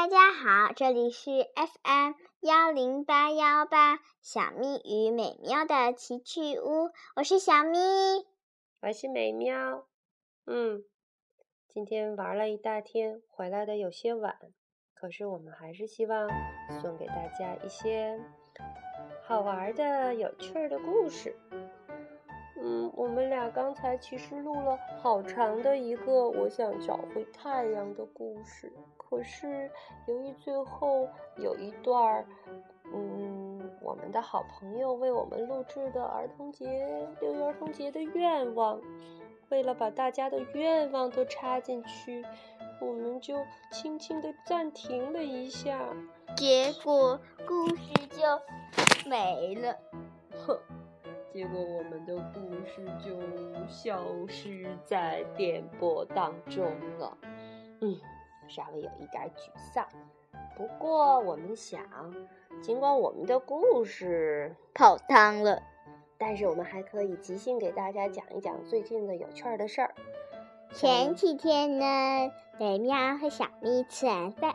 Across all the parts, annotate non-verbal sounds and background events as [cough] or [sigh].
大家好，这里是 FM 幺零八幺八小咪与美妙的奇趣屋，我是小咪，我是美妙。嗯，今天玩了一大天，回来的有些晚，可是我们还是希望送给大家一些好玩的、有趣的故事。嗯，我们俩刚才其实录了好长的一个我想找回太阳的故事，可是由于最后有一段儿，嗯，我们的好朋友为我们录制的儿童节六一儿童节的愿望，为了把大家的愿望都插进去，我们就轻轻的暂停了一下，结果故事就没了。[laughs] 哼。结果我们的故事就消失在电波当中了，嗯，稍微有一点沮丧。不过我们想，尽管我们的故事泡汤了，但是我们还可以即兴给大家讲一讲最近的有趣的事儿。前几天呢，美喵和小咪吃完饭，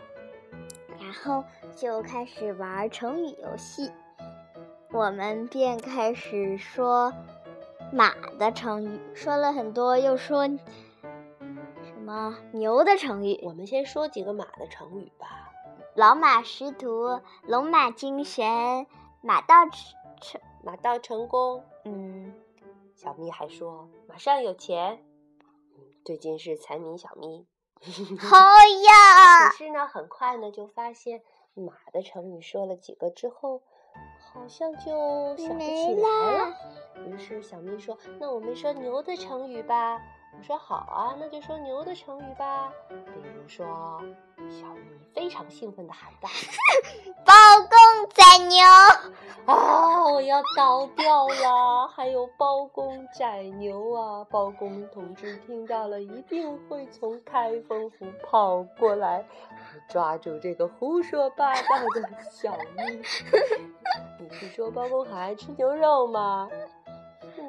然后就开始玩成语游戏。我们便开始说马的成语，说了很多，又说什么牛的成语。我们先说几个马的成语吧：老马识途、龙马精神、马到成、马到成功。嗯，小咪还说马上有钱。最近是财迷小咪。[laughs] 好呀！可是呢，很快呢就发现马的成语说了几个之后。好像就想不起来了。于是小咪说：“那我们说牛的成语吧。”我说：“好啊，那就说牛的成语吧。比如说，小咪非常兴奋地喊道：[laughs] ‘包公宰牛！’啊，我要倒掉了！还有包公宰牛啊！包公同志听到了，一定会从开封府跑过来，抓住这个胡说八道的小咪。[laughs] ”你是说包公很爱吃牛肉吗？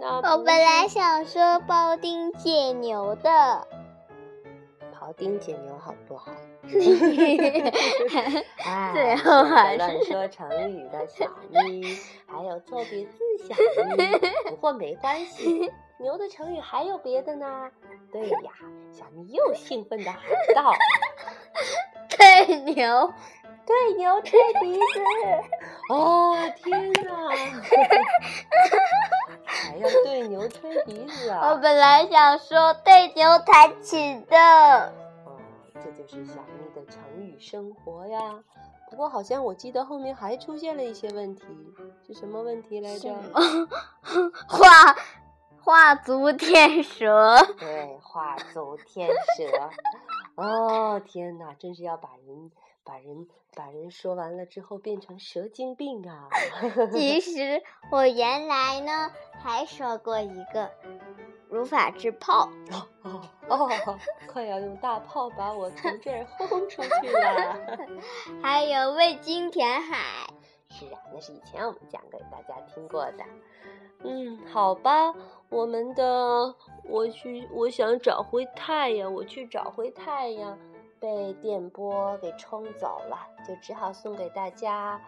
我本来想说庖丁解牛的。庖丁解牛好不好？[laughs] 哎，最后还乱说成语的小咪，还有错别字小咪。不过没关系，牛的成语还有别的呢。对呀，小咪又兴奋地喊道：[laughs] “对牛。”对牛吹鼻子，[laughs] 哦天哪！还要对牛吹笛子啊！[laughs] 我本来想说对牛弹琴的。哦，这就是小咪的成语生活呀。不过好像我记得后面还出现了一些问题，是什么问题来着？画画足天蛇。对，画足天蛇。哦天哪，真是要把人。把人把人说完了之后变成蛇精病啊！[laughs] 其 [laughs] 实我原来呢还说过一个如法制炮哦哦哦，快要用大炮把我从这儿轰出去了！[laughs] 还有味精填海，是啊，那是以前我们讲给大家听过的。嗯，好吧，我们的我去，我想找回太阳，我去找回太阳。被电波给冲走了，就只好送给大家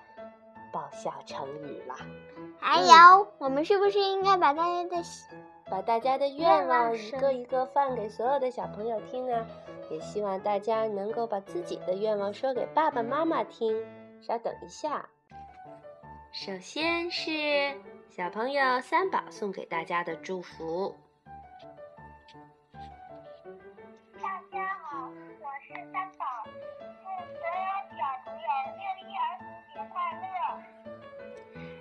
爆笑成语了。还有，我们是不是应该把大家的把大家的愿望一个一个放给所有的小朋友听呢？也希望大家能够把自己的愿望说给爸爸妈妈听。稍等一下，首先是小朋友三宝送给大家的祝福。三宝祝所有小朋友六一儿童节快乐。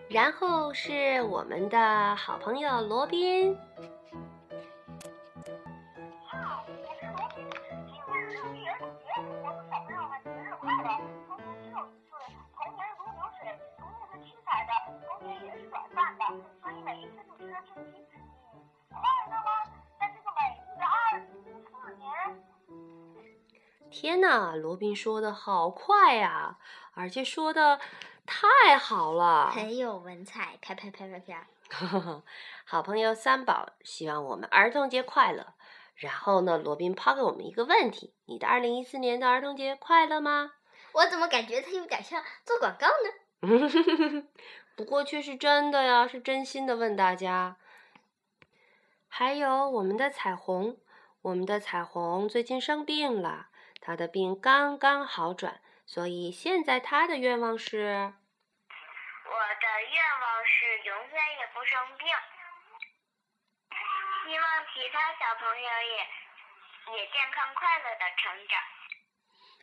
然后是我们的好朋友罗宾。天哪，罗宾说的好快呀，而且说的。太好了，很有文采，啪啪啪啪啪。[laughs] 好朋友三宝希望我们儿童节快乐。然后呢，罗宾抛给我们一个问题：你的二零一四年的儿童节快乐吗？[laughs] 我怎么感觉他有点像做广告呢？[laughs] 不过却是真的呀，是真心的问大家。还有我们的彩虹，我们的彩虹最近生病了，她的病刚刚好转，所以现在他的愿望是。我的愿望是永远也不生病，希望其他小朋友也也健康快乐的成长。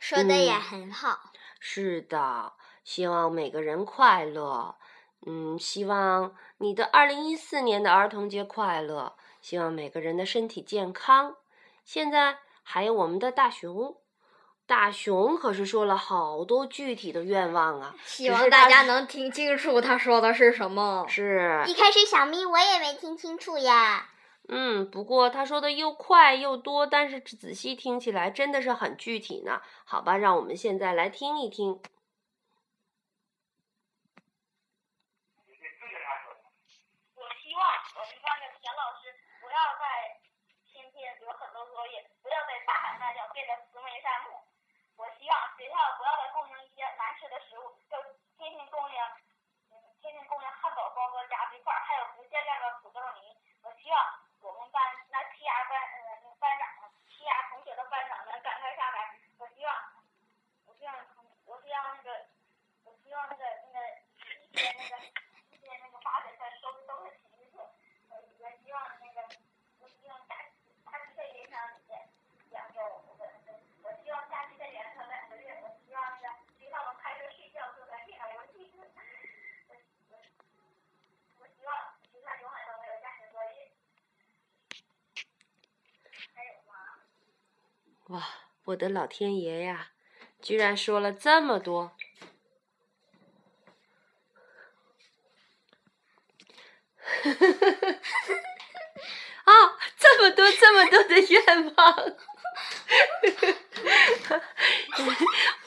说的也嗯很好。是的，希望每个人快乐。嗯，希望你的二零一四年的儿童节快乐。希望每个人的身体健康。现在还有我们的大熊，大熊可是说了好多具体的愿望啊。希望大家能听清楚他说的是什么。是，一开始小咪我也没听清楚呀。嗯，不过他说的又快又多，但是仔细听起来真的是很具体呢。好吧，让我们现在来听一听。我希望我们班的田老师不要再天天有很多作业，不要再大喊大叫，变得慈眉善目。我希望学校不要再供应一些难吃的食物，就天天供应，嗯，天天供应汉堡包和炸鸡块，还有不限量的土豆泥。我希望我们班那剔牙班呃那个班长剔牙同学的班长能赶快下来。我希望，我希望我希望那个，我希望那个那个一天那个一天那个八节课收拾都是体育课。我我希望那个，我希望假假期在延长两周，我我希望假期再延长两个月。我希望那个学校能开车睡觉，做在电脑游戏。我我我希望学校永远都没有家庭作业。还有吗？哇，我的老天爷呀，居然说了这么多！啊，[laughs] 这么多这么多的愿望，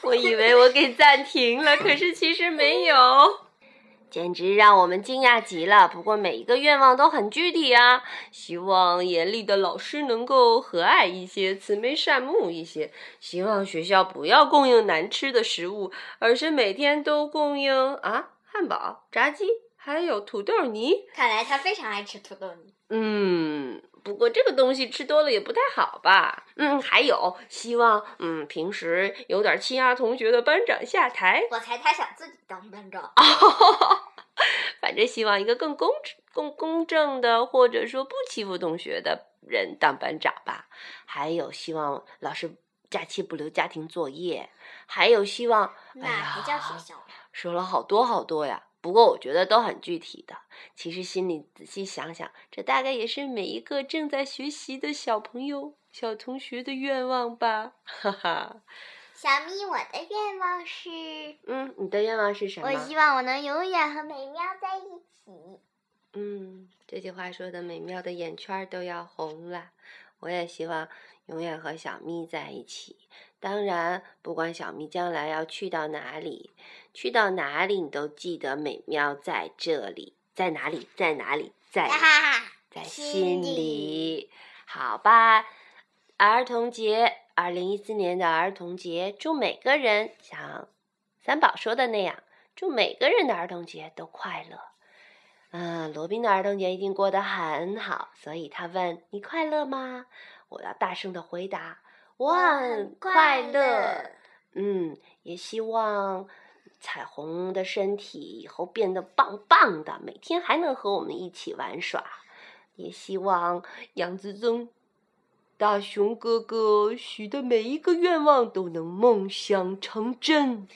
[laughs] 我以为我给暂停了，可是其实没有。简直让我们惊讶极了。不过每一个愿望都很具体啊，希望严厉的老师能够和蔼一些，慈眉善目一些。希望学校不要供应难吃的食物，而是每天都供应啊汉堡、炸鸡，还有土豆泥。看来他非常爱吃土豆泥。嗯，不过这个东西吃多了也不太好吧？嗯，还有希望，嗯，平时有点欺压同学的班长下台。我猜他想自己当班长。[laughs] 反正希望一个更公公公正的，或者说不欺负同学的人当班长吧。还有希望老师假期不留家庭作业，还有希望，哎那不叫呀学校呀。说了好多好多呀。不过我觉得都很具体的。其实心里仔细想想，这大概也是每一个正在学习的小朋友、小同学的愿望吧。哈哈。小咪，我的愿望是，嗯，你的愿望是什么？我希望我能永远和美妙在一起。嗯，这句话说的美妙的眼圈儿都要红了。我也希望永远和小咪在一起。当然，不管小咪将来要去到哪里，去到哪里，你都记得美妙在这里，在哪里，在哪里，在哈哈哈！在心里。好吧，儿童节，二零一四年的儿童节，祝每个人像三宝说的那样，祝每个人的儿童节都快乐。嗯，罗宾的儿童节一定过得很好，所以他问你快乐吗？我要大声的回答，我很快乐。嗯，也希望彩虹的身体以后变得棒棒的，每天还能和我们一起玩耍。也希望杨子宗、大熊哥哥许的每一个愿望都能梦想成真。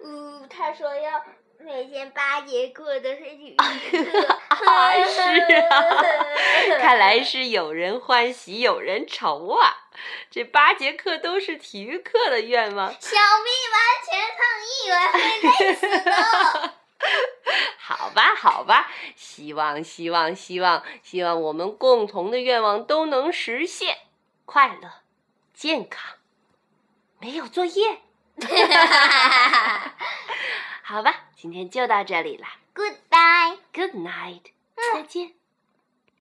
嗯，他说要每天八节课都是体育课。啊，是啊，看来是有人欢喜有人愁啊。这八节课都是体育课的愿望，小咪完全抗议，我会累死的。[laughs] 好吧，好吧，希望，希望，希望，希望我们共同的愿望都能实现，快乐、健康，没有作业。[laughs] 好吧，今天就到这里了 Goodbye。，Good night，再见。